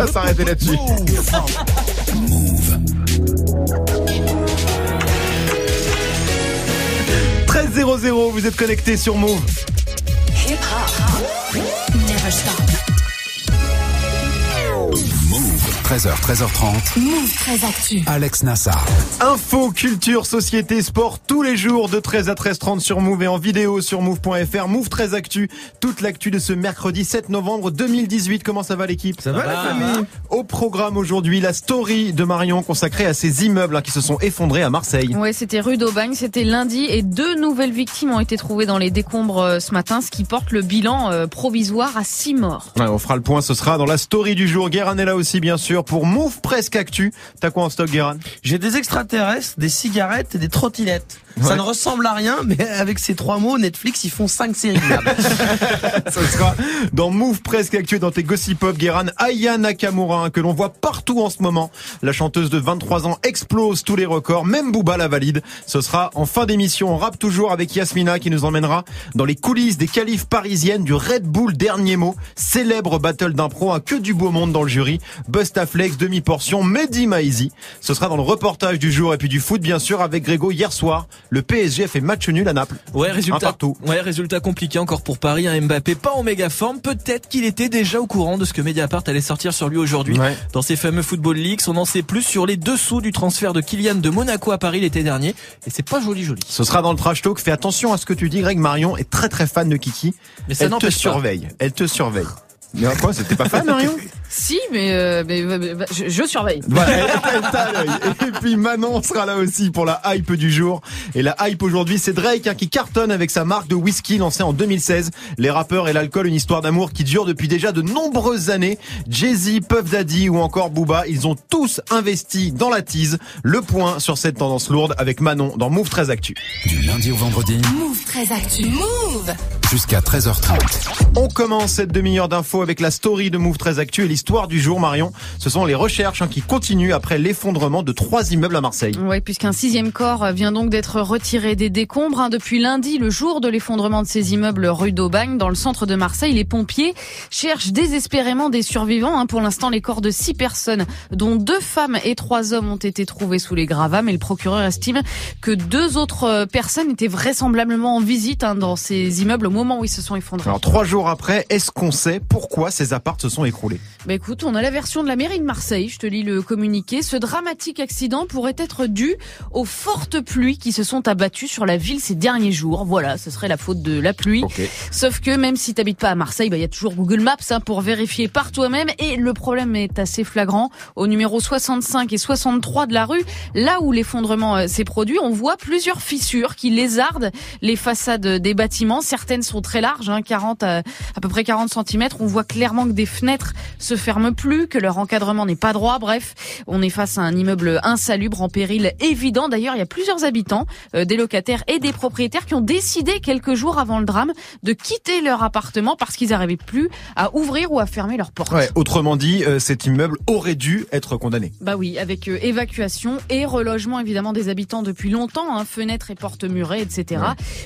va s'arrêter là-dessus. 13 00, vous êtes connecté sur Move. 13h, 13h30. Move très Actu. Alex Nassar. Info, culture, société, sport, tous les jours de 13 à 13h30 sur Move et en vidéo sur Move.fr. Move 13 Actu, toute l'actu de ce mercredi 7 novembre 2018. Comment ça va l'équipe? Ça va la famille Au programme aujourd'hui, la story de Marion consacrée à ces immeubles hein, qui se sont effondrés à Marseille. Ouais, c'était rue d'Aubagne, c'était lundi et deux nouvelles victimes ont été trouvées dans les décombres euh, ce matin, ce qui porte le bilan euh, provisoire à six morts. Ouais, on fera le point, ce sera dans la story du jour. Guérin est là aussi bien sûr pour Move Presque Actu. T'as quoi en stock Guérin? J'ai des extraterrestres, des cigarettes et des trottinettes. Ça ne ressemble à rien, mais avec ces trois mots, Netflix, ils font cinq séries. Ce sera dans Move Presque Actu et dans tes Gossip Pop, Guéran Aya Nakamura, hein, que l'on voit partout en ce moment. La chanteuse de 23 ans explose tous les records, même Booba la valide. Ce sera en fin d'émission. On rappe toujours avec Yasmina qui nous emmènera dans les coulisses des qualifs parisiennes du Red Bull Dernier Mot. Célèbre battle d'impro, hein, que du beau monde dans le jury. Bustaflex, demi-portion, Mehdi Maizi. Ce sera dans le reportage du jour et puis du foot, bien sûr, avec Grégo hier soir. Le PSG a fait match nul à Naples. Ouais, Un résultat, partout. ouais, résultat compliqué encore pour Paris. Un Mbappé pas en méga forme. Peut-être qu'il était déjà au courant de ce que Mediapart allait sortir sur lui aujourd'hui. Ouais. Dans ces fameux Football Leaks, on en sait plus sur les dessous du transfert de Kylian de Monaco à Paris l'été dernier. Et c'est pas joli joli. Ce sera dans le trash talk. Fais attention à ce que tu dis, Greg. Marion est très très fan de Kiki. Mais ça Elle te pas. surveille. Elle te surveille. Mais quoi, c'était pas fan, Marion? Si, mais, euh, mais, mais- mais- je, je surveille. Elle, elle. Et puis Manon sera là aussi pour la hype du jour. Et la hype aujourd'hui, c'est Drake hein, qui cartonne avec sa marque de whisky lancée en 2016. Les rappeurs et l'alcool, une histoire d'amour qui dure depuis déjà de nombreuses années. Jay-Z, Puff Daddy ou encore Booba, ils ont tous investi dans la tease. Le point sur cette tendance lourde avec Manon dans Move 13 Actu. Du lundi au vendredi Move très Actu. Move. jusqu'à 13h30. On commence cette demi-heure d'infos avec la story de Move 13 Actu et l'histoire du jour, Marion. Ce sont les recherches hein, qui continuent après l'effondrement de trois immeubles à Marseille. Ouais, puisqu'un sixième corps vient donc d'être retiré des décombres. hein. Depuis lundi, le jour de l'effondrement de ces immeubles rue d'Aubagne, dans le centre de Marseille, les pompiers cherchent désespérément des survivants. hein. Pour l'instant, les corps de six personnes, dont deux femmes et trois hommes, ont été trouvés sous les gravats. Mais le procureur estime que deux autres euh, personnes étaient vraisemblablement en visite dans ces immeubles au moment où ils se sont effondrés. Alors trois jours après, est-ce qu'on sait pourquoi ces appartes se sont écroulés? Bah écoute, on a la version de la mairie de Marseille, je te lis le communiqué. Ce dramatique accident pourrait être dû aux fortes pluies qui se sont abattues sur la ville ces derniers jours. Voilà, ce serait la faute de la pluie. Sauf que même si t'habites pas à Marseille, bah il y a toujours Google Maps hein, pour vérifier par toi-même. Et le problème est assez flagrant. Au numéro 65 et 63 de la rue, là où l'effondrement euh, s'est produit, on voit plusieurs fissures qui lézardent les façades des bâtiments. Certaines sont très larges, hein, 40 à, à peu près 40 cm. On voit clairement que des fenêtres se ferment plus, que leur encadrement n'est pas droit. Bref, on est face à un immeuble insalubre en péril évident. D'ailleurs, il y a plusieurs habitants, euh, des locataires et des propriétaires qui ont décidé quelques jours avant le drame de quitter leur appartement parce qu'ils n'arrivaient plus à ouvrir ou à fermer leurs portes. Ouais, autrement dit, euh, cet immeuble aurait dû être condamné. Bah oui, avec euh, évacuation et relogement évidemment des habitants depuis longtemps, hein, fenêtres et portes murées, etc.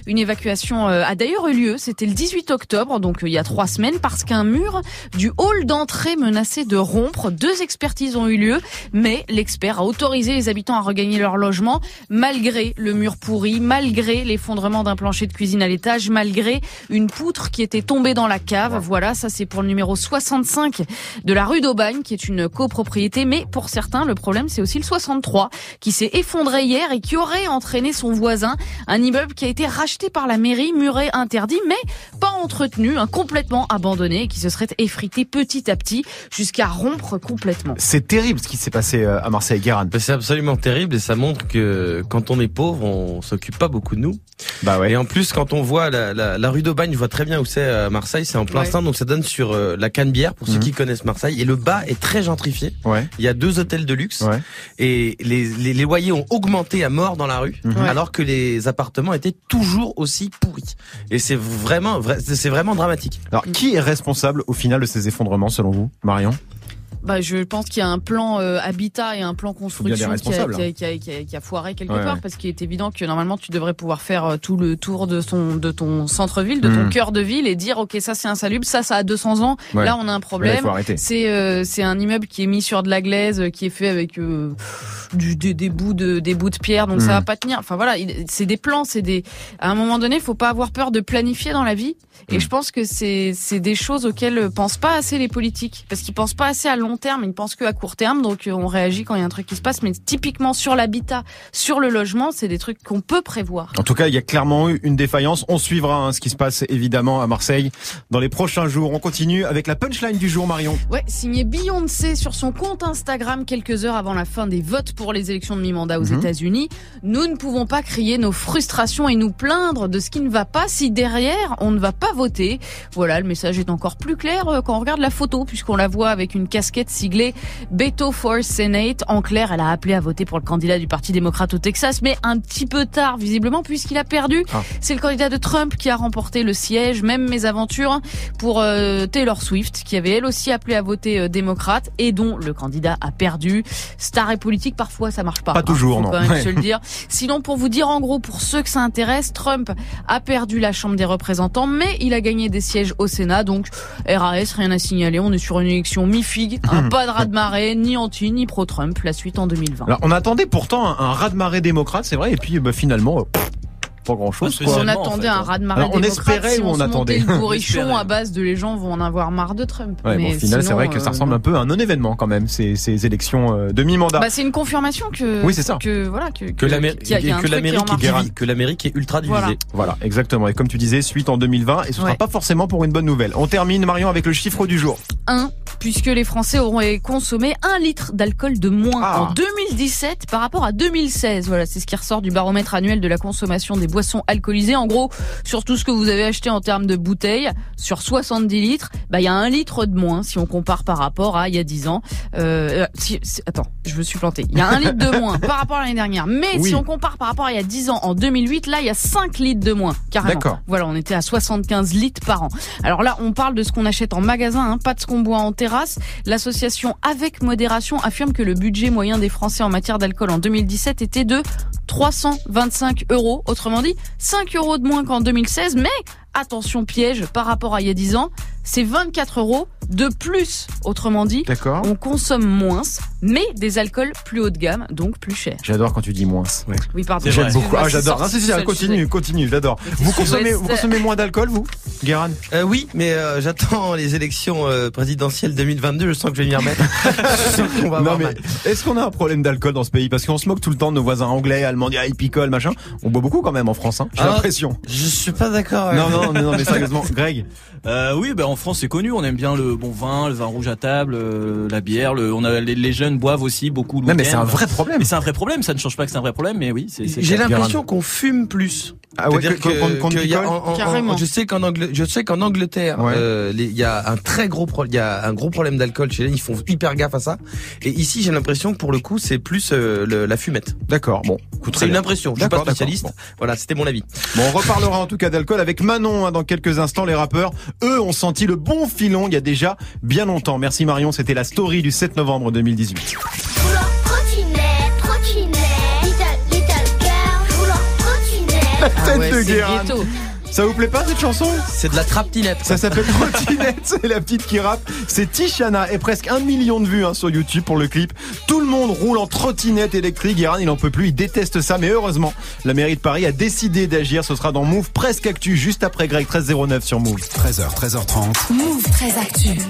Une évacuation euh, a d'ailleurs eu lieu, c'était le 18 octobre, donc euh, il y a trois semaines, parce qu'un mur du hall d'entrée menaçait de rompre. Deux expertises ont eu lieu, mais l'expert a autorisé les habitants à regagner leur logement, malgré le mur pourri, malgré l'effondrement d'un plancher de cuisine à l'étage, malgré une poutre qui était tombée dans la cave. Voilà, ça c'est pour le numéro 65 de la rue d'Aubagne, qui est une copropriété. Mais pour certains, le problème, c'est aussi le 63, qui s'est effondré hier et qui aurait entraîné son voisin. Un immeuble qui a été racheté par la mairie, muré, interdit, mais pas entretenu, hein, complètement abandonné, qui se serait effrité petit à petit jusqu'à rompre complètement. C'est terrible ce qui s'est passé euh, à Marseille, Guérin. Ben, C'est absolument terrible et ça montre que quand on est pauvre, on s'occupe pas beaucoup de nous. Bah ouais. Et en plus, quand on voit la, la, la rue d'Aubagne, je vois très bien où c'est à Marseille, c'est en plein Ouais. centre, donc ça donne sur euh, la Canebière pour ceux Mhm. qui connaissent Marseille. Et le bas est très gentrifié. Ouais. Il y a deux hôtels de luxe Ouais. et les, les, les loyers ont augmenté à mort dans la rue, Mhm. Alors que les appartements étaient toujours aussi pourris. Et c'est vraiment, vra- c'est vraiment dramatique. Alors, qui est responsable au final de ces effondrements selon vous, Marion? Bah, je pense qu'il y a un plan euh, habitat et un plan construction des qui a, qui, a, qui a- qui a- qui a foiré quelque Ouais, part ouais. parce qu'il est évident que normalement tu devrais pouvoir faire euh, tout le tour de son de ton centre-ville, de ton Mhm. cœur de ville et dire ok ça c'est insalubre, ça ça a 200 ans, Ouais. là on a un problème. C'est euh, c'est un immeuble qui est mis sur de la glaise, euh, qui est fait avec euh, du, des, des bouts de des bouts de pierre, donc Mhm. ça va pas tenir. Enfin voilà, il- c'est des plans, c'est des. À un moment donné, faut pas avoir peur de planifier dans la vie. Et Mhm. je pense que c'est c'est des choses auxquelles pensent pas assez les politiques, parce qu'ils pensent pas assez à long terme, ils pensent que à court terme. Donc euh, on réagit quand il y a un truc qui se passe, mais typiquement sur l'habitat, sur le logement, c'est des trucs qu'on peut prévoir. En tout cas, il y a clairement eu une défaillance. On suivra hein, ce qui se passe évidemment à Marseille dans les prochains jours. On continue avec la punchline du jour, Marion. Ouais, signé Beyoncé sur son compte Instagram quelques heures avant la fin des votes pour les élections de mi-mandat aux Mhm. États-Unis. Nous ne pouvons pas crier nos frustrations et nous plaindre de ce qui ne va pas si derrière on ne va pas voter. Voilà, le message est encore plus clair euh, quand on regarde la photo puisqu'on la voit avec une casquette siglée Beto for Senate. En clair, elle a appelé à voter pour le candidat du Parti démocrate au Texas, mais un petit peu tard visiblement puisqu'il a perdu. Ah. C'est le candidat de Trump qui a remporté le siège. Même mes aventures pour euh, Taylor Swift, qui avait elle aussi appelé à voter euh, démocrate et dont le candidat a perdu. Star et politique, parfois ça marche pas. Pas toujours, non. quand même Ouais. se le dire. Sinon, pour vous dire en gros, pour ceux que ça intéresse, Trump a perdu la Chambre des représentants, mais il a gagné des sièges au Sénat. Donc RAS, rien à signaler. On est sur une élection mi-figue, hein, pas de raz-de-marée, ni anti ni pro-Trump. La suite en 2020. Alors, on attendait pourtant un, un raz-de-marée démocrate, c'est vrai, et puis bah, finalement, euh, pff, pas grand-chose. Pas quoi. on en attendait fait, un hein. raz-de-marée Alors, on espérait si ou on attendait le bourrichon à base de les gens vont en avoir marre de Trump. Ouais, mais bon, au final, c'est vrai que ça euh, ressemble un peu à un non-événement quand même, ces, ces élections euh, de mi-mandat. Bah, c'est une confirmation que Oui, c'est ça. que voilà que Que que l'Amérique est, marche. divi- que l'Amérique est ultra divisée. Voilà. Voilà, exactement. Et comme tu disais, suite en 2020, et ce sera pas forcément pour une bonne nouvelle. On termine, Marion, avec le chiffre du jour. 1, puisque les Français auront consommé un litre d'alcool de moins Ah. en 2017 par rapport à 2016. Voilà, c'est ce qui ressort du baromètre annuel de la consommation des boissons alcoolisées. En gros, sur tout ce que vous avez acheté en termes de bouteilles, sur 70 litres, bah il y a un litre de moins si on compare par rapport à il y a 10 ans. Euh, euh, si- si- attends, je me suis planté. Il y a un litre de moins par rapport à l'année dernière. Mais Oui. si on compare par rapport à il y a 10 ans, en 2008, là il y a 5 litres de moins, carrément. D'accord. Voilà, on était à 75 litres par an. Alors là, on parle de ce qu'on achète en magasin, hein, pas de ce qu'on boit en terrasse. L'association Avec Modération affirme que le budget moyen des Français en matière d'alcool en 2017 était de 325 euros. Autrement dit, 5 euros de moins qu'en 2016. Mais attention piège, par rapport à il y a 10 ans, c'est 24 euros de plus. Autrement dit, on consomme moins, mais des alcools plus haut de gamme, donc plus chers. J'adore quand tu dis moins. Oui, pardon. J'aime beaucoup. Ah, j'adore. Ah, continue, continue, j'adore. Vous consommez, sud-ouest. vous consommez moins d'alcool, vous, Guéran Euh, oui, mais euh, j'attends les élections euh, présidentielles 2022. Je sens que je vais m'y remettre. Est-ce qu'on a un problème d'alcool dans ce pays? Parce qu'on se moque tout le temps de nos voisins anglais, allemands, ah, ils picolent, machin. On boit beaucoup quand même en France, hein. J'ai Ah. l'impression. Je suis pas d'accord. Non, non, non, non, mais sérieusement, Greg. Euh, oui, ben en France c'est connu. On aime bien le bon vin, le vin rouge à table, euh, la bière. Le, on a les, les jeunes boivent aussi beaucoup. le Non, mais c'est un vrai problème. Mais c'est un vrai problème. Ça ne change pas que c'est un vrai problème, mais oui, c'est. c'est J'ai l'impression qu'on fume plus. Ah ouais, C'est-à-dire que- qu'on- qu'on qu'il y a- picole en- en- je sais qu'en je sais qu'en Angleterre, Ouais. euh, il y a un très gros pro- il y a un gros problème d'alcool chez les, ils font hyper gaffe à ça. Et ici, j'ai l'impression que pour le coup, c'est plus euh, le- la fumette. D'accord, bon. C'est une impression. Je suis pas spécialiste. Voilà, c'était mon avis. Bon, on reparlera en tout cas d'alcool avec Manon hein, dans quelques instants. Les rappeurs, eux, ont senti le bon filon il y a déjà bien longtemps. Merci Marion, c'était la story du 7 novembre 2018. Vouloir trottinette, trottinette, little, little girl, vouloir trottinette. Ah ouais, Tête de Guérin. Ça vous plaît pas cette chanson C'est de la traptinette. Ça s'appelle Trottinette, c'est la petite qui rappe. C'est Tishana et presque un million de vues hein, sur YouTube pour le clip. Tout le monde roule en trottinette électrique. Guérin, il en peut plus, il déteste ça. Mais heureusement, la mairie de Paris a décidé d'agir. Ce sera dans Move Presque Actu, juste après Greg 1309 sur Move. 13h, 13h30. Move très actu.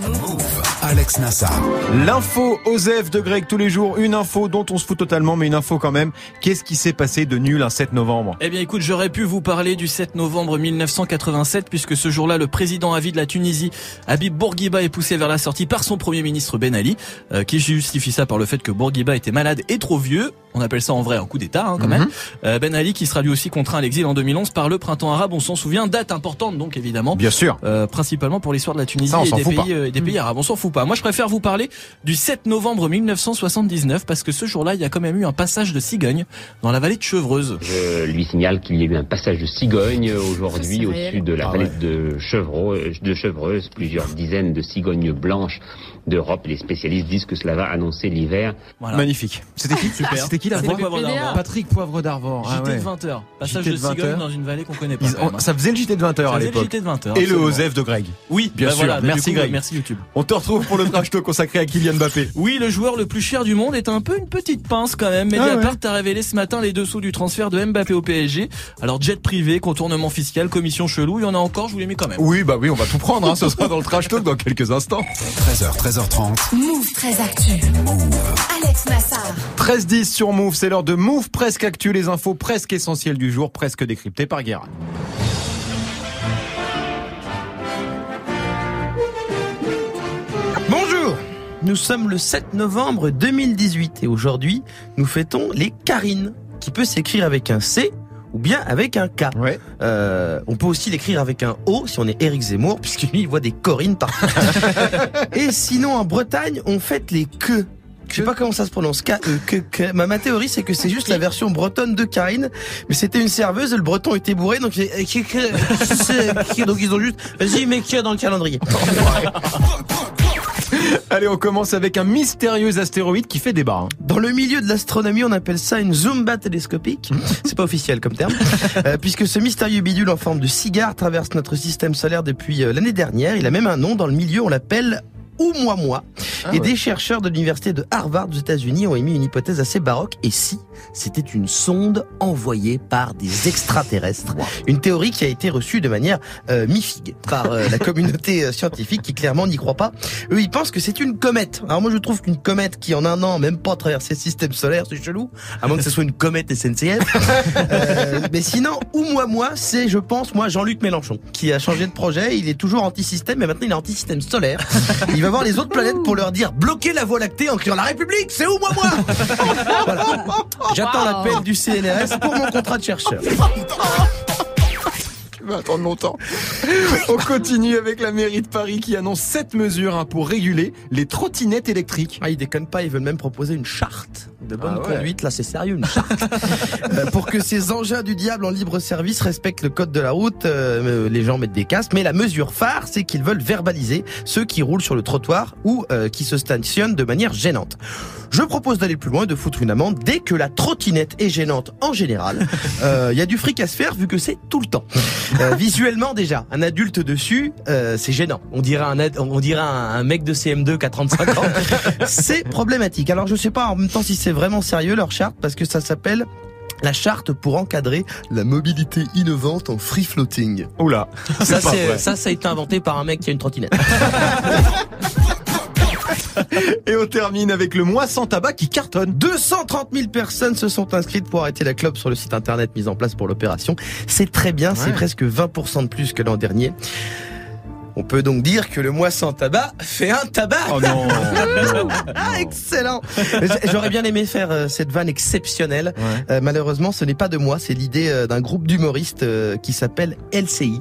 Alex Nassar. L'info Osef de Greg tous les jours. Une info dont on se fout totalement, mais une info quand même. Qu'est-ce qui s'est passé de nul un 7 novembre? Eh bien écoute, j'aurais pu vous parler du 7 novembre 1987 puisque ce jour-là, le président à vie de la Tunisie, Habib Bourguiba, est poussé vers la sortie par son premier ministre Ben Ali, euh, qui justifie ça par le fait que Bourguiba était malade et trop vieux. On appelle ça en vrai un coup d'État hein, quand Mhm. même. Euh, ben Ali qui sera lui aussi contraint à l'exil en 2011 par le printemps arabe, on s'en souvient, date importante donc évidemment. Bien sûr. Euh, principalement pour l'histoire de la Tunisie Ça, on et des pays, euh, et des pays arabes. On s'en fout pas. Moi, je préfère vous parler du 7 novembre 1979 parce que ce jour-là, il y a quand même eu un passage de cigogne dans la vallée de Chevreuse. Je lui signale qu'il y a eu un passage de cigogne aujourd'hui au-dessus de la Ah vallée ouais. de, Chevreuse, de Chevreuse. Plusieurs dizaines de cigognes blanches d'Europe. Les spécialistes disent que cela va annoncer l'hiver. Voilà. Magnifique. C'était qui Super. C'était qui la C'était voix Poivre PDA. d'Arvor. Patrick Poivre d'Arvor. Ah JT ouais. de 20h. Passage JT de de 20 cigogne heures. dans une vallée qu'on connaît pas. Ça faisait le JT de 20h à l'époque. JT de 20h. Et le. Osef de Greg. Oui, Bien bah sûr. voilà, Merci, coup, Greg. Merci YouTube. On te retrouve pour le trash talk consacré à Kylian Mbappé. Oui, le joueur le plus cher du monde est un peu une petite pince quand même. Mediapart a révélé ce matin les dessous du transfert de Mbappé au PSG. Alors jet privé, contournement fiscal, commission chelou, il y en a encore, je vous les mets quand même. Oui, bah oui, on va tout prendre. Hein. Ce sera dans le trash talk dans quelques instants. 13h, 13h30. Move très actu. Alex Nassar. 13-10 sur Move, c'est l'heure de Move presque actu, les infos presque essentielles du jour, presque décryptées par Guérin. Bonjour Nous sommes le 7 novembre 2018 et aujourd'hui, nous fêtons les Karines, qui peut s'écrire avec un C ou bien avec un K. Ouais. Euh, on peut aussi l'écrire avec un O si on est Éric Zemmour, puisque lui, il voit des Corines partout. et sinon, en Bretagne, on fête les que. Je sais pas comment ça se prononce. K, E, que, que. Ma, ma théorie, c'est que c'est juste la version bretonne de Karine. Mais c'était une serveuse et le breton était bourré. Donc, donc ils ont juste, vas-y, mets que dans le calendrier. Allez, on commence avec un mystérieux astéroïde qui fait débat. hein. Dans le milieu de l'astronomie, on appelle ça une zumba télescopique. C'est pas officiel comme terme, Euh, puisque ce mystérieux bidule en forme de cigare traverse notre système solaire depuis euh, l'année dernière. Il a même un nom dans le milieu, on l'appelle Oumuamua. et des chercheurs de l'université de Harvard aux États-Unis ont émis une hypothèse assez baroque. Et si c'était une sonde envoyée par des extraterrestres Une théorie qui a été reçue de manière euh, mi-figue par euh, la communauté euh, scientifique qui clairement n'y croit pas. Eux, ils pensent que c'est une comète. Alors moi, je trouve qu'une comète qui en un an même pas traversé le système solaire, c'est chelou. À moins que ce soit une comète SNCF. Euh, mais sinon, ou moi, moi, c'est, je pense, moi, Jean-Luc Mélenchon, qui a changé de projet. Il est toujours anti-système, mais maintenant il est anti-système solaire. Il va voir les autres planètes pour leur dire bloquer la Voie lactée en criant la République, c'est où moi, moi? Voilà. J'attends Wow. l'appel du CNRS pour mon contrat de chercheur. Tu vas attendre longtemps. On continue avec la mairie de Paris qui annonce sept mesures hein, pour réguler les trottinettes électriques. Ah, ils déconnent pas, ils veulent même proposer une charte de bonne Ah ouais. conduite. Là, c'est sérieux, une charte. Euh, pour que ces engins du diable en libre service respectent le code de la route, euh, les gens mettent des casques. Mais la mesure phare, c'est qu'ils veulent verbaliser ceux qui roulent sur le trottoir ou euh, qui se stationnent de manière gênante. Je propose d'aller plus loin, de foutre une amende dès que la trottinette est gênante en général. Euh, Il y a du fric à se faire vu que c'est tout le temps. Euh, visuellement déjà, un adulte dessus, euh, c'est gênant. On dirait un on dirait un, un mec de CM2 qui a 35 ans. c'est problématique. Alors je sais pas en même temps si c'est vraiment sérieux leur charte parce que ça s'appelle la charte pour encadrer la mobilité innovante en free floating. Oula, Ça, c'est, ça, ça a été inventé par un mec qui a une trottinette. Et on termine avec le mois sans tabac qui cartonne. 230 000 personnes se sont inscrites pour arrêter la clope sur le site internet mis en place pour l'opération. C'est très bien, c'est presque 20% de plus que l'an dernier. On peut donc dire que le mois sans tabac fait un tabac. Oh non, non, Ah, non. excellent J'aurais bien aimé faire euh, cette vanne exceptionnelle. Ouais. Euh, malheureusement, ce n'est pas de moi, c'est l'idée euh, d'un groupe d'humoristes qui s'appelle LCI.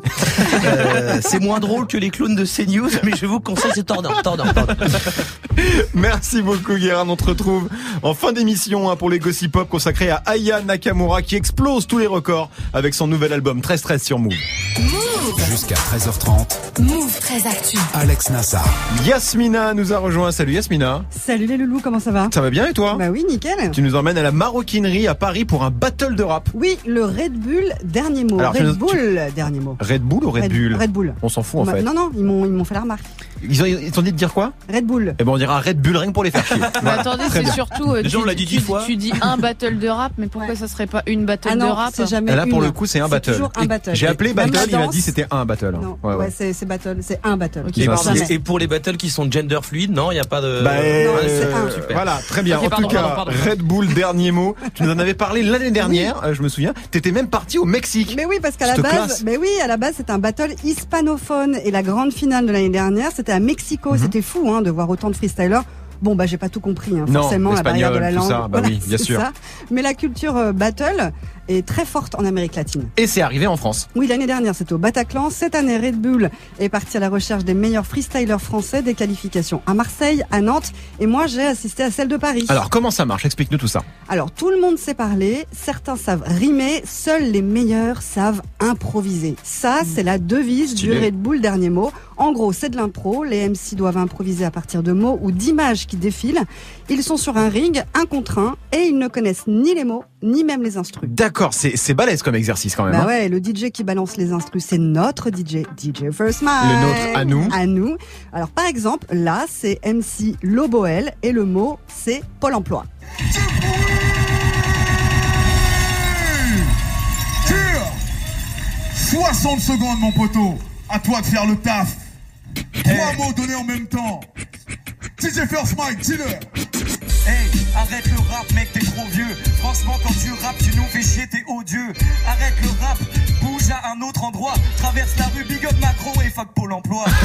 Euh, c'est moins drôle que les clowns de CNews, mais je vous conseille, c'est tordant, tordant, tordant. Merci beaucoup Guérin, on te retrouve en fin d'émission hein, pour les Gossip Pop consacrés à Aya Nakamura qui explose tous les records avec son nouvel album 13-13 sur Move. Jusqu'à 13h30. Move très actu. Alex Nassar. Yasmina nous a rejoint, salut Yasmina. Salut les loulous, comment ça va? Ça va bien et toi? Bah oui, nickel. Tu nous emmènes à la maroquinerie à Paris pour un battle de rap. Oui, le Red Bull, dernier mot. Alors, Red nous- Bull, dernier mot. Red Bull ou Red, Bull? Red Bull. On s'en fout en Bah, fait. Non, non, ils m'ont, ils m'ont fait la remarque. Ils ont- ils t'ont dit de dire quoi? Red Bull. Eh ben on dira Red Bull rien que pour les faire chier. Mais Voilà. attendez, c'est surtout. euh, Déjà, tu, on l'a dit dix fois. Tu dis un battle de rap, mais pourquoi ça serait pas une battle Ah de non, rap c'est jamais Et là pour une. le coup c'est un C'est battle. toujours un Et battle. J'ai appelé battle, il a danse. dit c'était un battle. Non, Ouais, ouais, ouais. c'est, c'est battle, c'est un battle. Ok, Et pour les battles qui sont gender fluide, non, il n'y a pas de... Bah, Non, c'est euh. Super. Voilà, très bien. En pardon, tout cas, pardon, pardon. Red Bull, dernier mot. Tu nous en avais parlé l'année dernière, euh, je me souviens. T'étais même parti au Mexique. Mais oui, parce qu'à la base, classe. mais oui, à la base, c'était un battle hispanophone et la grande finale de l'année dernière, c'était à Mexico. Mhm. C'était fou, hein, de voir autant de freestylers. Bon, bah, j'ai pas tout compris, hein, Non, forcément, la barrière de la langue. ça, bah oui, bien c'est sûr. ça. Mais la culture euh, battle, est très forte en Amérique latine. Et c'est arrivé en France. Oui, l'année dernière, c'était au Bataclan. Cette année, Red Bull est parti à la recherche des meilleurs freestylers français, des qualifications à Marseille, à Nantes, et moi, j'ai assisté à celle de Paris. Alors comment ça marche? Explique-nous tout ça. Alors, tout le monde sait parler, certains savent rimer, seuls les meilleurs savent improviser. Ça, c'est la devise du Red Bull dernier mot. En gros, c'est de l'impro. Les MC doivent improviser à partir de mots ou d'images qui défilent. Ils sont sur un ring, un contre un, et ils ne connaissent ni les mots, ni même les instrus. D'accord, c'est c'est balèze comme exercice quand même. Bah hein. ouais, le DJ qui balance les instrus, c'est notre DJ, DJ First Mike. Le nôtre, à nous. À nous. Alors par exemple, là, c'est MC Loboel et le mot, c'est Pôle emploi. Tire 60 secondes, mon poteau. À toi de faire le taf. Trois mots donnés en même temps. DJ First Mike, dis-le. Hey, arrête le rap, mec, t'es trop vieux. Franchement, quand tu rappes, tu nous fais chier, t'es odieux. Arrête le rap, bouge à un autre endroit. Traverse la rue, big up Macron et fuck Pôle emploi.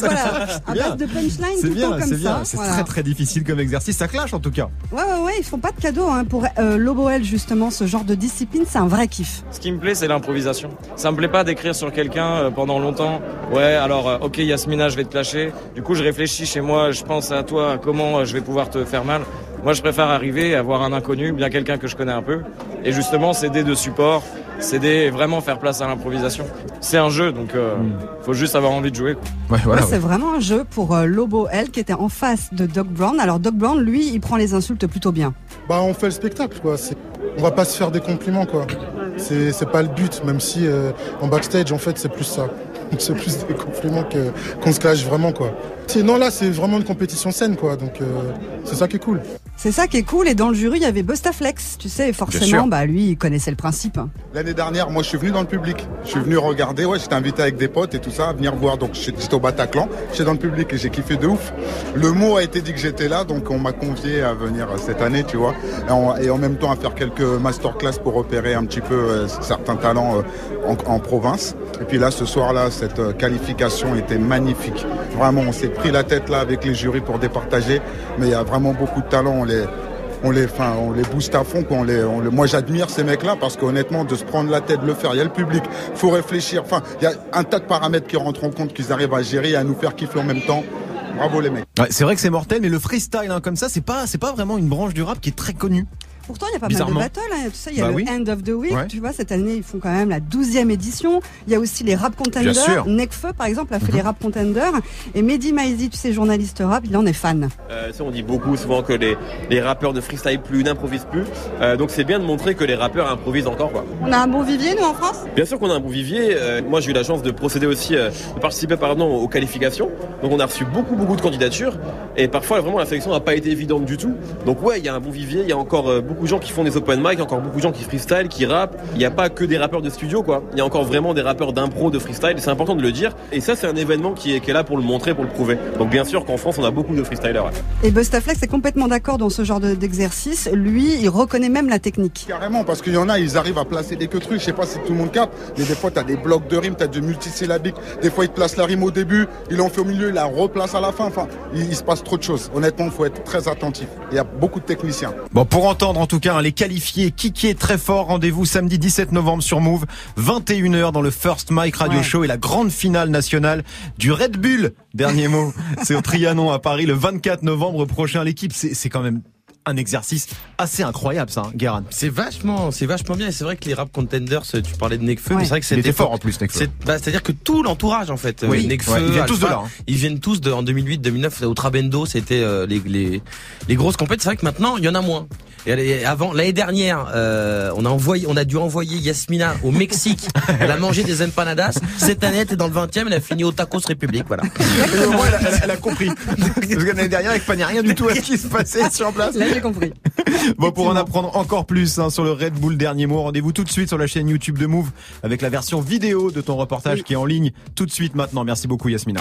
Voilà, à bien. base de punchline C'est tout le bien, temps comme c'est bien. ça. C'est Voilà. très très difficile comme exercice. Ça clash en tout cas. Ouais, ouais, ouais, ils font pas de cadeaux hein. pour euh, Loboel justement. Ce genre de discipline, c'est un vrai kiff. Ce qui me plaît, c'est l'improvisation. Ça me plaît pas d'écrire sur quelqu'un euh, pendant longtemps. Ouais, alors, euh, ok, Yasmina, je vais te lâcher. Du coup, je réfléchis chez moi, je pense à toi, à comment euh, je vais pouvoir te faire mal. Moi, je préfère arriver, avoir un inconnu, bien quelqu'un que je connais un peu. Et justement, s'aider de support, s'aider et vraiment faire place à l'improvisation. C'est un jeu, donc euh, faut juste avoir envie de jouer. quoi. Ouais, voilà. Ouais, c'est vraiment un jeu pour euh, Loboel qui était en face de Doc Brown. Alors Doc Brown, lui, il prend les insultes plutôt bien. Bah on fait le spectacle quoi. C'est- On va pas se faire des compliments quoi. C'est c'est pas le but, même si euh, en backstage en fait c'est plus ça. C'est plus des compliments que qu'on se clash vraiment quoi. Sinon là c'est vraiment une compétition saine quoi, donc euh, c'est ça qui est cool. C'est ça qui est cool. Et dans le jury, il y avait Bustaflex, tu sais, et forcément, bah lui, il connaissait le principe. L'année dernière, moi, je suis venu dans le public. Je suis venu regarder. Ouais, j'étais invité avec des potes et tout ça à venir voir. Donc, j'étais au Bataclan. J'étais dans le public et j'ai kiffé de ouf. Le mot a été dit que j'étais là, donc on m'a convié à venir cette année, tu vois, et en, et en même temps à faire quelques masterclass pour repérer un petit peu euh, certains talents euh, en, province. Et puis là, ce soir-là, cette euh, qualification était magnifique. Vraiment, on s'est pris la tête là avec les jurys pour départager, mais il y a vraiment beaucoup de talents. On les on les, enfin, on les booste à fond. Moi, j'admire ces mecs-là parce qu'honnêtement, de se prendre la tête, de le faire, il y a le public, faut réfléchir. Enfin, il y a un tas de paramètres qui rentrent en compte, qu'ils arrivent à gérer et à nous faire kiffer en même temps. Bravo les mecs. C'est vrai que c'est mortel, mais le freestyle hein, comme ça, c'est pas c'est pas vraiment une branche du rap qui est très connue. Pourtant, il y a pas mal de battles. Hein. Tu sais, il y a Bah le oui. End of the Week. Ouais. Tu vois, cette année, ils font quand même la 12e édition. Il y a aussi les Rap Contenders. sûr. Nekfeu, par exemple, a fait Mhm. les Rap Contenders. Et Mehdi Maizi, tu sais, journaliste rap, il en est fan. Euh, ça, on dit beaucoup souvent que les, les rappeurs ne freestyle plus, n'improvisent plus. Euh, donc c'est bien de montrer que les rappeurs improvisent encore. Quoi. On a un bon vivier, nous, en France? Bien sûr qu'on a un bon vivier. Euh, moi, j'ai eu la chance de procéder aussi, euh, de participer pardon, aux qualifications. Donc on a reçu beaucoup, beaucoup de candidatures. Et parfois, vraiment, la sélection n'a pas été évidente du tout. Donc ouais, il y a un bon vivier. Il y a encore euh, beaucoup de gens qui font des open mic, il y a encore beaucoup de gens qui freestyle, qui rappent. Il n'y a pas que des rappeurs de studio, quoi. Il y a encore vraiment des rappeurs d'impro, de freestyle. C'est important de le dire. Et ça, c'est un événement qui est, qui est là pour le montrer, pour le prouver. Donc bien sûr qu'en France, on a beaucoup de freestylers. ouais. Et Bustaflex est complètement d'accord dans ce genre de- d'exercice. Lui, il reconnaît même la technique. Carrément, parce qu'il y en a, ils arrivent à placer des que trucs. Je sais pas si tout le monde capte, mais des fois, tu as des blocs de rimes, tu as du multisyllabique. Des fois, ils te placent la rime au début, ils l'ont fait au milieu, ils la replacent à la fin. Enfin, il, il se passe trop de choses. Honnêtement, il faut être très attentif. Il y a beaucoup de techniciens. Bon, pour entendre en tout cas hein, les qualifiés, Kiki est très fort. Rendez-vous samedi 17 novembre sur Move, 21h dans le First Mike Radio Ouais. Show et la grande finale nationale du Red Bull. Dernier mot, c'est au Trianon à Paris le 24 novembre prochain. L'équipe, c'est c'est quand même un exercice assez incroyable, ça, hein, Guérin. C'est vachement, c'est vachement bien. Et c'est vrai que les rap contenders, tu parlais de Nekfeu, Ouais. mais c'est vrai que c'était était fort en plus, Nekfeu. C'est, bah, c'est-à-dire que tout l'entourage en fait, Oui. euh, Nekfeu, Ouais, ils viennent tous de là, hein. Ils viennent tous de, en 2008, 2009, au Trabendo, c'était euh, les, les les grosses compètes. C'est vrai que maintenant, il y en a moins. Et avant l'année dernière, euh, on a envoyé, on a dû envoyer Yasmina au Mexique. elle a mangé des empanadas. Cette année, elle était dans le 20e, elle a fini au Tacos République, voilà. Au moins, elle, a- elle a- elle a compris. Parce que l'année dernière, elle comprenait rien du tout à ce qui se passait sur place. Là, j'ai compris. Bon, pour en apprendre encore plus hein, sur le Red Bull dernier mot, rendez-vous tout de suite sur la chaîne YouTube de Move avec la version vidéo de ton reportage qui est en ligne tout de suite maintenant. Merci beaucoup, Yasmina.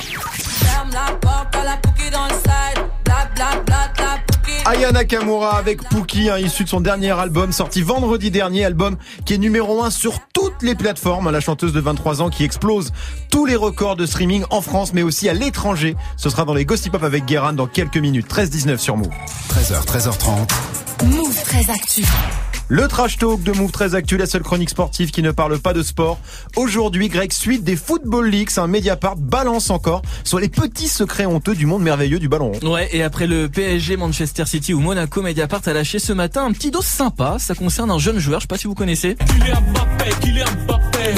Aya Nakamura avec Pookie, hein, issu de son dernier album sorti vendredi dernier, album qui est numéro 1 sur toutes les plateformes. hein, La chanteuse de 23 ans qui explose tous les records de streaming en France mais aussi à l'étranger. Ce sera dans les Gossip Pop avec Guérin dans quelques minutes. 13-19 sur Move. 13h, 13h30. Move très actu. Le trash talk de Move très Actu, la seule chronique sportive qui ne parle pas de sport. Aujourd'hui, Greg, suite des Football Leaks, un Mediapart balance encore sur les petits secrets honteux du monde merveilleux du ballon rond. Ouais, et après le PSG, Manchester City ou Monaco, Mediapart a lâché ce matin un petit dos sympa. Ça concerne un jeune joueur, je sais pas si vous connaissez.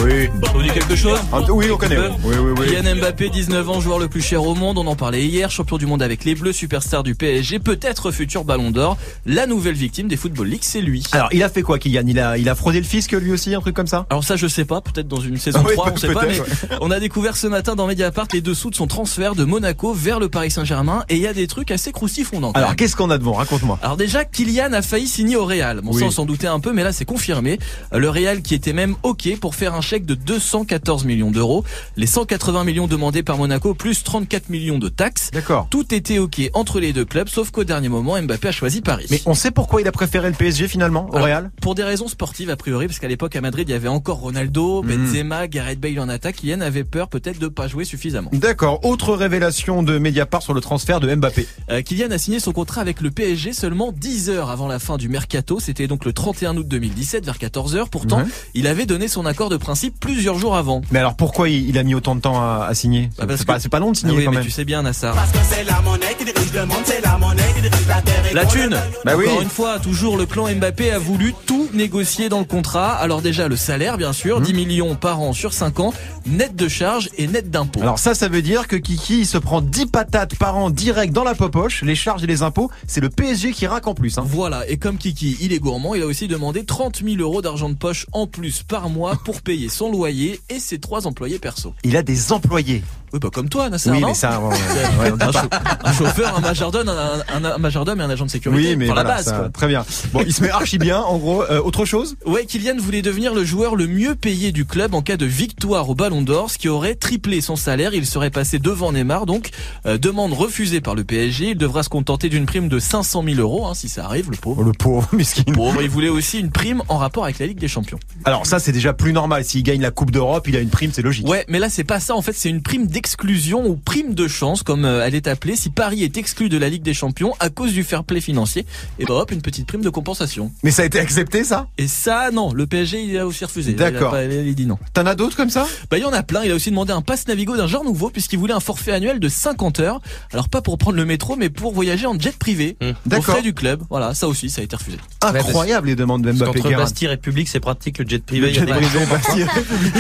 Oui. Vous dit quelque chose Ah, oui, on connaît. Oui, oui, oui. Kylian Mbappé, 19 ans, joueur le plus cher au monde. On en parlait hier, champion du monde avec les Bleus, superstar du PSG, peut-être futur Ballon d'Or. La nouvelle victime des Football League, c'est lui. Alors, il a fait quoi, Kylian? Il a, il a fraudé le fisc lui aussi, un truc comme ça? Alors ça, je sais pas. Peut-être dans une saison Oui, 3, on sait pas. Mais on a découvert ce matin dans Mediapart les dessous de son transfert de Monaco vers le Paris Saint-Germain. Et il y a des trucs assez croustifondants. Alors, qu'est-ce qu'on a devant? Raconte-moi. Alors déjà, Kylian a failli signer au Real. Bon, ça on s'en doutait un peu, mais là c'est confirmé. Euh, Le Real qui était même ok pour faire un chèque de 214 millions d'euros. Les 180 millions demandés par Monaco plus 34 millions de taxes. D'accord. Tout était ok entre les deux clubs, sauf qu'au dernier moment, Mbappé a choisi Paris. Mais on sait pourquoi il a préféré le PSG finalement au Alors, Real? Pour des raisons sportives a priori, parce qu'à l'époque à Madrid il y avait encore Ronaldo, Mhm. Benzema, Gareth Bale en attaque. Kylian avait peur peut-être de pas jouer suffisamment. D'accord. Autre révélation de Mediapart sur le transfert de Mbappé. Euh, Kylian a signé son contrat avec le PSG seulement 10 heures avant la fin du mercato. C'était donc le 31 août 2017 vers 14 heures. Pourtant, il avait donné son accord de principe plusieurs jours avant. Mais alors pourquoi il, il a mis autant de temps à, à signer Bah, parce C'est pas, que- long de Ah signer oui, quand mais même. tu sais bien, Nassar. c'est la monnaie qui dirige le monde, c'est la monnaie qui dirige la terre. et La thune Bah oui. Encore une fois, toujours le clan Mbappé a voulu tout négocier dans le contrat. Alors déjà, le salaire, bien sûr, 10 millions par an sur 5 ans, net de charges et net d'impôts. Alors ça, ça veut dire que Kiki il se prend 10 patates par an direct dans la popoche, les charges et les impôts, c'est le PSG qui raque en plus. Hein. Voilà, et comme Kiki, il est gourmand, il a aussi demandé 30 000 euros d'argent de poche en plus par mois pour payer son loyer et ses trois employés perso. Il a des employés. Oui, pas comme toi, Nassar, oui, non mais ça, ouais, ouais, on dit un, pas. un chauffeur, un majordome, un, un- un majordome et un agent de sécurité. Oui, mais Pour la base, ça, très bien. Bon, il se met archi bien. En gros, Euh, autre chose Ouais, Kylian voulait devenir le joueur le mieux payé du club en cas de victoire au Ballon d'Or, ce qui aurait triplé son salaire. Il serait passé devant Neymar, donc euh, demande refusée par le PSG. Il devra se contenter d'une prime de 500 000 euros, hein, si ça arrive, le pauvre. Le pauvre, miskin. Pauvre, il voulait aussi une prime en rapport avec la Ligue des Champions. Alors ça, c'est déjà plus normal. S'il gagne la Coupe d'Europe, il a une prime, c'est logique. Ouais, mais là c'est pas ça. En fait, c'est une prime d'exclusion ou prime de chance, comme euh, elle est appelée. Si Paris est exclu de la Ligue des Champions à cause du fair play financier, et ben hop, une petite prime de compensation. Mais ça a été accepté, ça? Et ça, non, le PSG il a aussi refusé. D'accord. Il a dit non. T'en as d'autres comme ça? Bah il y en a plein. Il a aussi demandé un pass Navigo d'un genre nouveau puisqu'il voulait un forfait annuel de 50 heures. Alors pas pour prendre le métro, mais pour voyager en jet privé. Au D'accord. frais du club. Voilà, ça aussi, ça a été refusé. Incroyable les demandes de Mbappé. Guérin. Bastille République, c'est pratique le jet Le privé. jet Bastille République.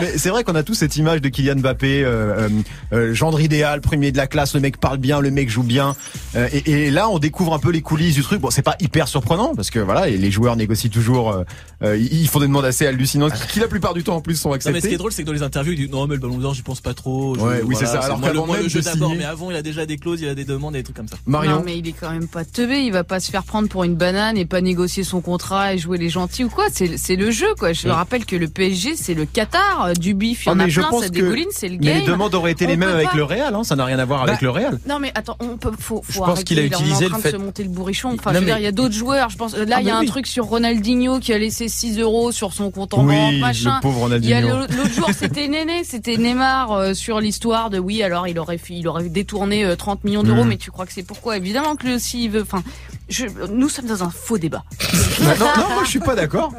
Mais c'est vrai qu'on a tous cette image de Kylian Mbappé, euh, euh, euh, gendre idéal, premier de la classe, le mec parle bien, le mec joue bien. Euh, et, et là, on découvre un peu les coulisses du truc. Bon, c'est pas hyper surprenant parce que voilà, et les joueurs négocient toujours. euh, euh, ils font des demandes assez hallucinantes qui, qui, la plupart du temps en plus sont Non mais ce acceptées. qui est drôle c'est que dans les interviews il dit non mais le ballon d'or j'y pense pas trop. Je- Ouais, oui, c'est ça. Alors moi, le, moi, le jeu d'abord mais avant il a déjà des clauses, il a des demandes et des trucs comme ça. Marion. Non, mais il est quand même pas teubé. Il va pas se faire prendre pour une banane et pas négocier son contrat et jouer les gentils ou quoi. C'est c'est le jeu, quoi. Je Mm. rappelle que le PSG, c'est le Qatar du bif. Il y Oh, en a plein, ça dégouline, c'est le game. Les demandes auraient été les On mêmes peut avec pas- le Real. Hein, ça n'a rien à voir avec Bah, le Real. Non mais attends, on peut, faut, faut Je pense arrêter, qu'il a là, utilisé on est en train le fait- de se monter le bourrichon. Enfin, Non, je veux dire, mais- il y a d'autres joueurs. Je pense, là, Ah, il y a un oui. truc sur Ronaldinho qui a laissé 6 euros sur son compte en Oui, banque, le machin. pauvre Il y a Ronaldinho. l'autre jour, c'était Néné, c'était Neymar euh, sur l'histoire de oui, alors il aurait il aurait détourné euh, 30 millions d'euros, Mhm. mais tu crois que c'est pourquoi? Évidemment que lui aussi il veut. Enfin, je, nous sommes dans un faux débat. non, moi je suis pas d'accord.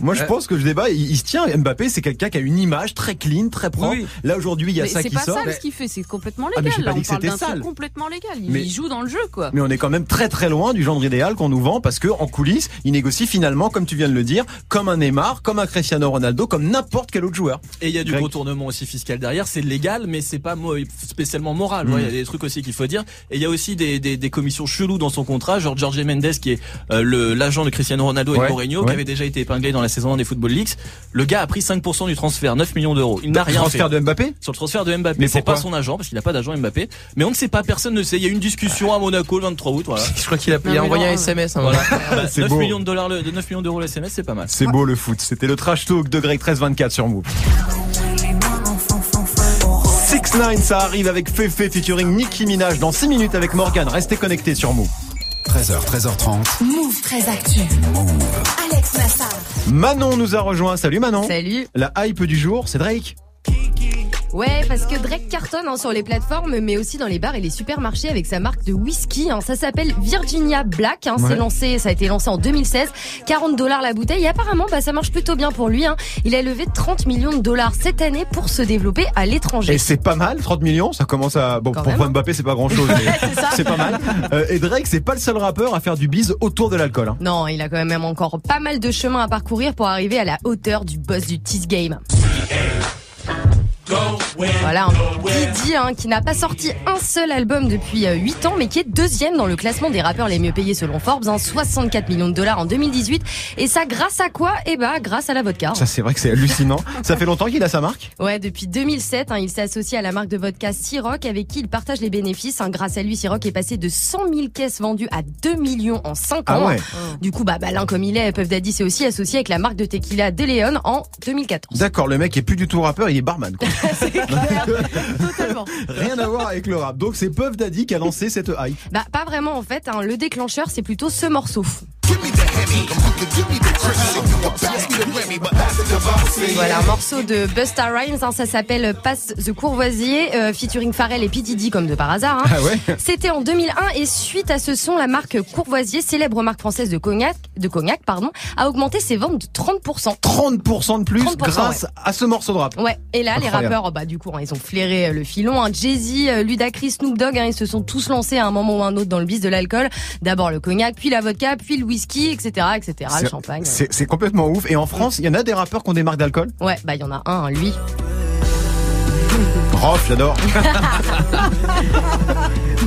Moi je Euh. pense que le débat il, il se tient. Mbappé c'est quelqu'un qui a une image très clean, très propre. Oui. Là aujourd'hui il y a Mais ça c'est qui pas sort. sale ce qu'il fait, c'est complètement Ah, mais légal. j'ai pas Là, dit on que parle d'un truc complètement légal. Il, Mais- il joue dans le jeu, quoi. Mais on est quand même très très loin du genre idéal qu'on nous vend parce que en coulisses, il négocie finalement, comme tu viens de le dire, comme un Neymar, comme un Cristiano Ronaldo, comme n'importe quel autre joueur. Et il y a du Greg. retournement aussi fiscal derrière, c'est légal mais c'est pas spécialement moral. Mm. Ouais, Il y a des trucs aussi qu'il faut dire. Et il y a aussi des, des, des commissions cheloues dans son contrat, genre Jorge Mendes qui est euh, le l'agent de Cristiano Ronaldo et Ouais, de Mourinho, ouais. qui avait déjà été épinglé dans la saison 1 des Football Leagues. Le gars a pris 5% du transfert, 9 millions d'euros. Il n'a rien Transfert fait. de Mbappé Sur le transfert de Mbappé, Mais c'est pas son agent parce qu'il a pas d'agent Mbappé. Mais on ne sait pas, personne ne sait. Il y a eu une discussion à Monaco le 23 août, voilà. Je crois qu'il a, il a envoyé un SMS. hein, Voilà. voilà. Bah, C'est 9 beau. millions de dollars, le- de 9 millions d'euros le SMS, c'est pas mal. C'est beau le foot. C'était le trash talk de Greg 1324 sur Move. 6 9 ça arrive avec Fefe featuring Nicki Minaj dans 6 minutes avec Morgan. Restez connectés sur Move. 13h, 13h30. Move très actu. Alex Nassar. Manon nous a rejoint. Salut Manon. Salut. La hype du jour, c'est Drake. Ouais, parce que Drake cartonne hein, sur les plateformes, mais aussi dans les bars et les supermarchés avec sa marque de whisky. hein. Ça s'appelle Virginia Black. Hein. Ouais. C'est lancé, ça a été lancé en 2016, 40 dollars la bouteille. Et apparemment, bah, ça marche plutôt bien pour lui. Hein. Il a levé 30 millions de dollars cette année pour se développer à l'étranger. Et c'est pas mal, 30 millions, ça commence à... Bon, Quand pour même. Mbappé, c'est pas grand-chose, mais C'est ça. c'est pas mal. Euh, et Drake, c'est pas le seul rappeur à faire du bise autour de l'alcool. hein. Non, il a quand même encore pas mal de chemin à parcourir pour arriver à la hauteur du boss du Tease Game. Voilà, un Didi hein, qui n'a pas sorti un seul album depuis 8 ans, mais qui est deuxième dans le classement des rappeurs les mieux payés selon Forbes, hein, 64 millions de dollars en 2018. Et ça grâce à quoi? Eh bah grâce à la vodka. Ça, c'est vrai que c'est hallucinant. ça fait longtemps qu'il a sa marque? Ouais, depuis 2007, hein, il s'est associé à la marque de vodka Ciroc avec qui il partage les bénéfices. hein. Grâce à lui, Ciroc est passé de 100 000 caisses vendues à 2 millions en 5 ans. Ah ouais. Du coup, bah, malin comme il est, Puff Daddy s'est aussi associé avec la marque de tequila De Leon en 2014. D'accord, le mec est plus du tout rappeur, il est barman. quoi. Totalement. Rien à voir avec le rap. Donc c'est Puff Daddy qui a lancé cette hype. Bah, pas vraiment en fait. hein. Le déclencheur, c'est plutôt ce morceau. Voilà, un morceau de Busta Rhymes, hein, ça s'appelle Pass the Courvoisier, euh, featuring Pharrell et P. Diddy comme de par hasard. hein. Ah ouais C'était en 2001 et suite à ce son, la marque Courvoisier, célèbre marque française de cognac, de cognac pardon, a augmenté ses ventes de 30%. 30% de plus 30%, grâce ouais. à ce morceau de rap. Ouais, et là, les rappeurs, bah, du coup, hein, ils ont flairé euh, le filon. Jay-Z, euh, Ludacris, Snoop Dogg, ils se sont tous lancés à un moment ou un autre dans le bis de l'alcool. D'abord le cognac, puis la vodka, puis le whisky, etc., etc., le champagne. C'est c'est complètement ouf. Et en France, il y en a des rappeurs qui ont des marques d'alcool? Ouais, bah, il y en a un, lui. Rof, j'adore.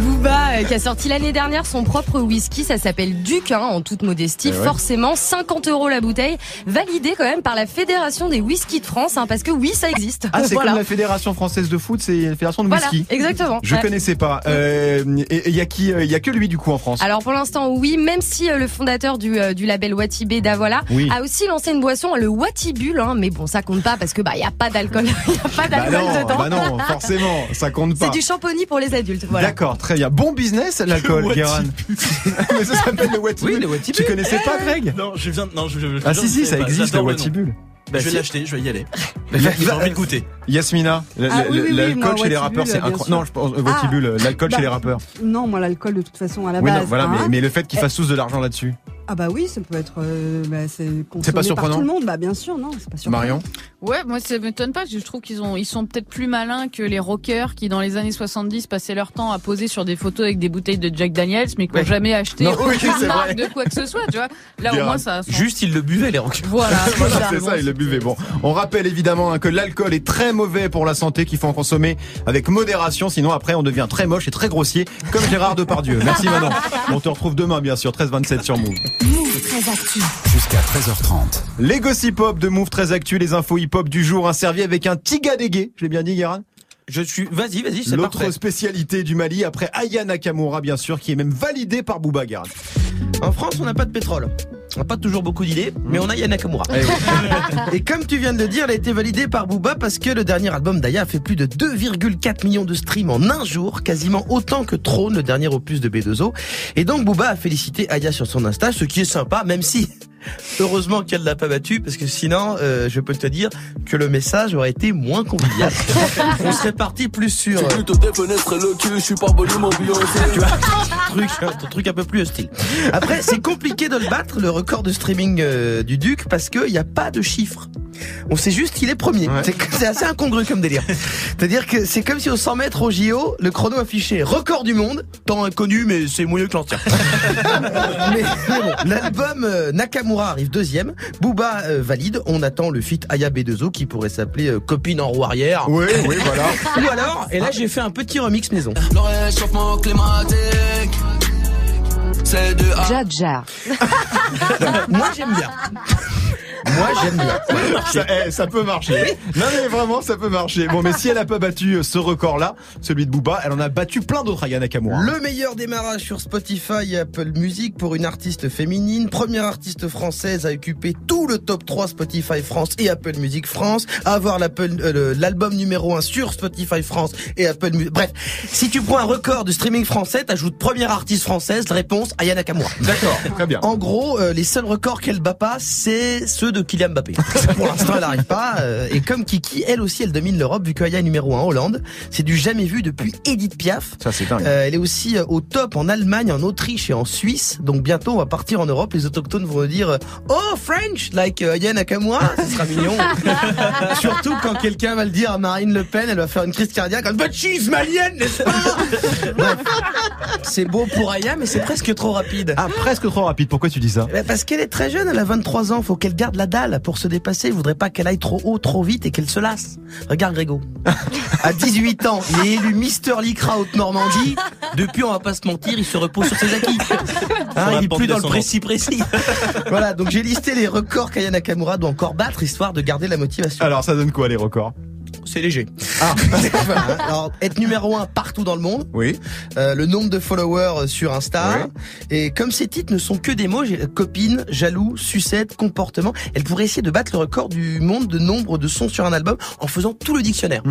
Booba, euh, qui a sorti l'année dernière son propre whisky, ça s'appelle Duc, hein, en toute modestie. Eh ouais. Forcément, 50 euros la bouteille, validé quand même par la Fédération des whiskies de France, hein, parce que oui, ça existe. Ah, c'est voilà. comme la Fédération Française de foot, c'est la Fédération de Voilà, whisky. exactement. Je Ouais. connaissais pas. Euh, il y a qui Il y a que lui du coup en France? Alors pour l'instant oui, même si euh, le fondateur du, euh, du label Watibé Davola Oui. a aussi lancé une boisson, le Watibule, hein, mais bon ça compte pas parce que bah y a pas d'alcool, y a pas bah d'alcool non, dedans. bah non, forcément, ça compte pas. C'est du champomis pour les adultes, voilà. D'accord, très bien. Bon business l'alcool, Guérin. Mais ça s'appelle le Watibule. Oui, le Watibule. Tu connaissais pas, Greg? Non, je viens. Non, je, je- Ah si si, ça pas. existe le. Watibule. Bah, je si. vais l'acheter, je vais y aller. Il y a- J'ai envie de goûter. Yasmina, le- Ah, le- oui, oui, oui, l'alcool chez les rappeurs, c'est incroyable. Non, je pense Watibule, Ah, l'alcool bah, chez les rappeurs. Non, moi l'alcool de toute façon à la Oui, base. non, voilà, hein. mais, mais le fait qu'ils fassent tous de l'argent là-dessus. Ah bah oui, ça peut être. euh, bah, c'est consommé pas par surprenant tout le monde. Bah bien sûr, non, c'est pas surprenant. Marion Ouais, moi ça m'étonne pas. Je trouve qu'ils ont, ils sont peut-être plus malins que les rockers qui dans les années 70 passaient leur temps à poser sur des photos avec des bouteilles de Jack Daniels, mais qui n'ont Ouais. jamais acheté Non, aucune oui, c'est marque vrai. de quoi que ce soit. Tu vois, là au moins ça. Juste, ils le buvaient, les rockers. Voilà, c'est ça, il le buvait. Bon, on rappelle évidemment hein, que l'alcool est très mauvais pour la santé, qu'il faut en consommer avec modération, sinon après on devient très moche et très grossier, comme Gérard Depardieu. Merci Manon. On te retrouve demain, bien sûr, 13-27 sur Move. Move très actu. Jusqu'à 13h30. Les gossip hop de Move très actu, les infos hip hop du jour, un servi avec un tigadégué. Je l'ai bien dit, Guérin? Je suis. Vas-y, vas-y, c'est L'autre spécialité du Mali, après Aya Nakamura, bien sûr, qui est même validé par Booba Guérin. En France, on n'a pas de pétrole. On n'a pas toujours beaucoup d'idées, mais on a Yana Nakamura. Eh Et comme tu viens de le dire, elle a été validée par Booba parce que le dernier album d'Aya a fait plus de 2,4 millions de streams en un jour, quasiment autant que Trône, le dernier opus de B2O. Et donc Booba a félicité Aya sur son Insta, ce qui est sympa, même si heureusement qu'elle l'a pas battu, parce que sinon, euh, je peux te dire que le message aurait été moins convivial. On serait parti plus sur... euh, le cul, je suis pas bon mon Beyoncé. tu vois, truc, un truc un peu plus hostile. Après, c'est compliqué de le battre, le record de streaming euh, du Duc, parce qu'il n'y a pas de chiffres. On sait juste qu'il est premier. C'est- C'est assez incongru comme délire. C'est-à-dire que c'est comme si au 100 mètres au JO, le chrono affichait record du monde, temps inconnu, mais c'est mieux que l'ancien. mais, mais bon, l'album euh, Nakamura arrive deuxième, Booba euh, valide, on attend le feat Aya B2O qui pourrait s'appeler euh, Copine en roue arrière. Oui, oui, voilà. Ou alors, et là j'ai fait un petit remix maison. Le réchauffement climatique. C'est de Jaja. Moi j'aime bien. Moi j'aime bien. Ça, eh, ça peut marcher. Non mais vraiment, ça peut marcher. Bon, mais si elle a pas battu euh, ce record-là, celui de Booba, elle en a battu plein d'autres, Aya Nakamura. Le meilleur démarrage sur Spotify et Apple Music pour une artiste féminine. Première artiste française à occuper tout le top 3 Spotify France et Apple Music France. À avoir euh, l'album numéro 1 sur Spotify France et Apple Music. Bref, si tu prends un record de streaming français, t'ajoutes première artiste française, réponse Aya Nakamura. D'accord, très bien. En gros, euh, les seuls records qu'elle bat pas, c'est ceux de Kylian Mbappé. Pour l'instant, elle n'arrive pas. euh, Et comme Kiki, elle aussi, elle domine l'Europe vu qu'Aya est numéro 1 en Hollande. C'est du jamais vu depuis Edith Piaf. Ça, c'est dingue. Euh, elle est aussi euh, au top en Allemagne, en Autriche et en Suisse. Donc bientôt, on va partir en Europe. Les autochtones vont dire Oh, French, like Aya Nakamura. Ce sera mignon. Surtout quand quelqu'un va le dire à Marine Le Pen, elle va faire une crise cardiaque. But she's malienne, n'est-ce pas? Bref. C'est beau pour Aya, mais c'est presque trop rapide. Ah, presque trop rapide. Pourquoi tu dis ça? Eh ben, Parce qu'elle est très jeune, elle a 23 ans, faut qu'elle garde la dalle pour se dépasser. Je voudrais pas qu'elle aille trop haut, trop vite et qu'elle se lasse. Regarde Grégo. À 18 ans, il est élu Mister Lycra Haute-Normandie. Depuis, on va pas se mentir, il se repose sur ses acquis. Hein, il est plus dans le précis précis. voilà, donc j'ai listé les records qu'Aya Nakamura doit encore battre, histoire de garder la motivation. Alors, ça donne quoi les records? C'est léger. Ah. Voilà. Alors, être numéro un partout dans le monde. Oui. Euh, le nombre de followers sur Insta. Et comme ces titres ne sont que des mots, j'ai copine, jaloux, sucette, comportement, elle pourrait essayer de battre le record du monde de nombre de sons sur un album en faisant tout le dictionnaire.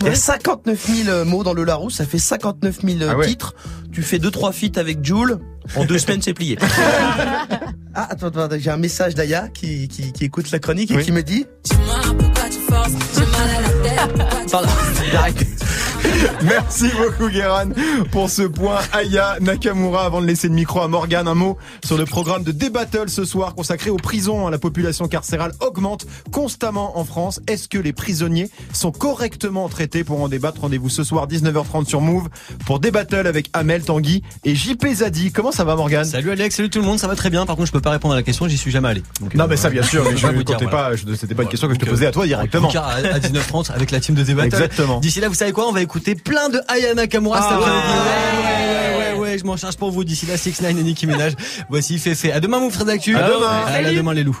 Il y a 59 000 mots dans le Larousse, ça fait 59 000 Ah ouais. titres. Tu fais deux trois feats avec Joule, en deux semaines c'est plié. ah attends, attends, j'ai un message d'Aya qui, qui, qui écoute la chronique et qui me dit tu forces J'ai Merci beaucoup Guéran pour ce point. Aya Nakamura avant de laisser le micro à Morgan un mot sur le programme de D-Battle ce soir consacré aux prisons. La population carcérale augmente constamment en France. Est-ce que les prisonniers sont correctement traités pour en débattre? Rendez-vous ce soir 19h30 sur Move pour D-Battle avec Amel Tanguy et JP Zadi. Comment ça va Morgan Salut Alex, salut tout le monde, ça va très bien. Par contre, je peux pas répondre à la question, j'y suis jamais allé. Donc, non euh, mais ça bien sûr mais je ne dire, comptais voilà. pas c'était pas une question que je te Donc, posais à toi euh, directement. en tout cas, à, à 19h30 avec la team de Débattle. Exactement. D'ici là, vous savez quoi? On va écouter plein de Aya Nakamura cet Ah. Ouais, ouais, ouais, ouais, ouais, je m'en charge pour vous. D'ici là, 6 9 et Nicki Minaj. Voici Féfé. À demain, mon frère d'actu. À demain. À demain, les loups.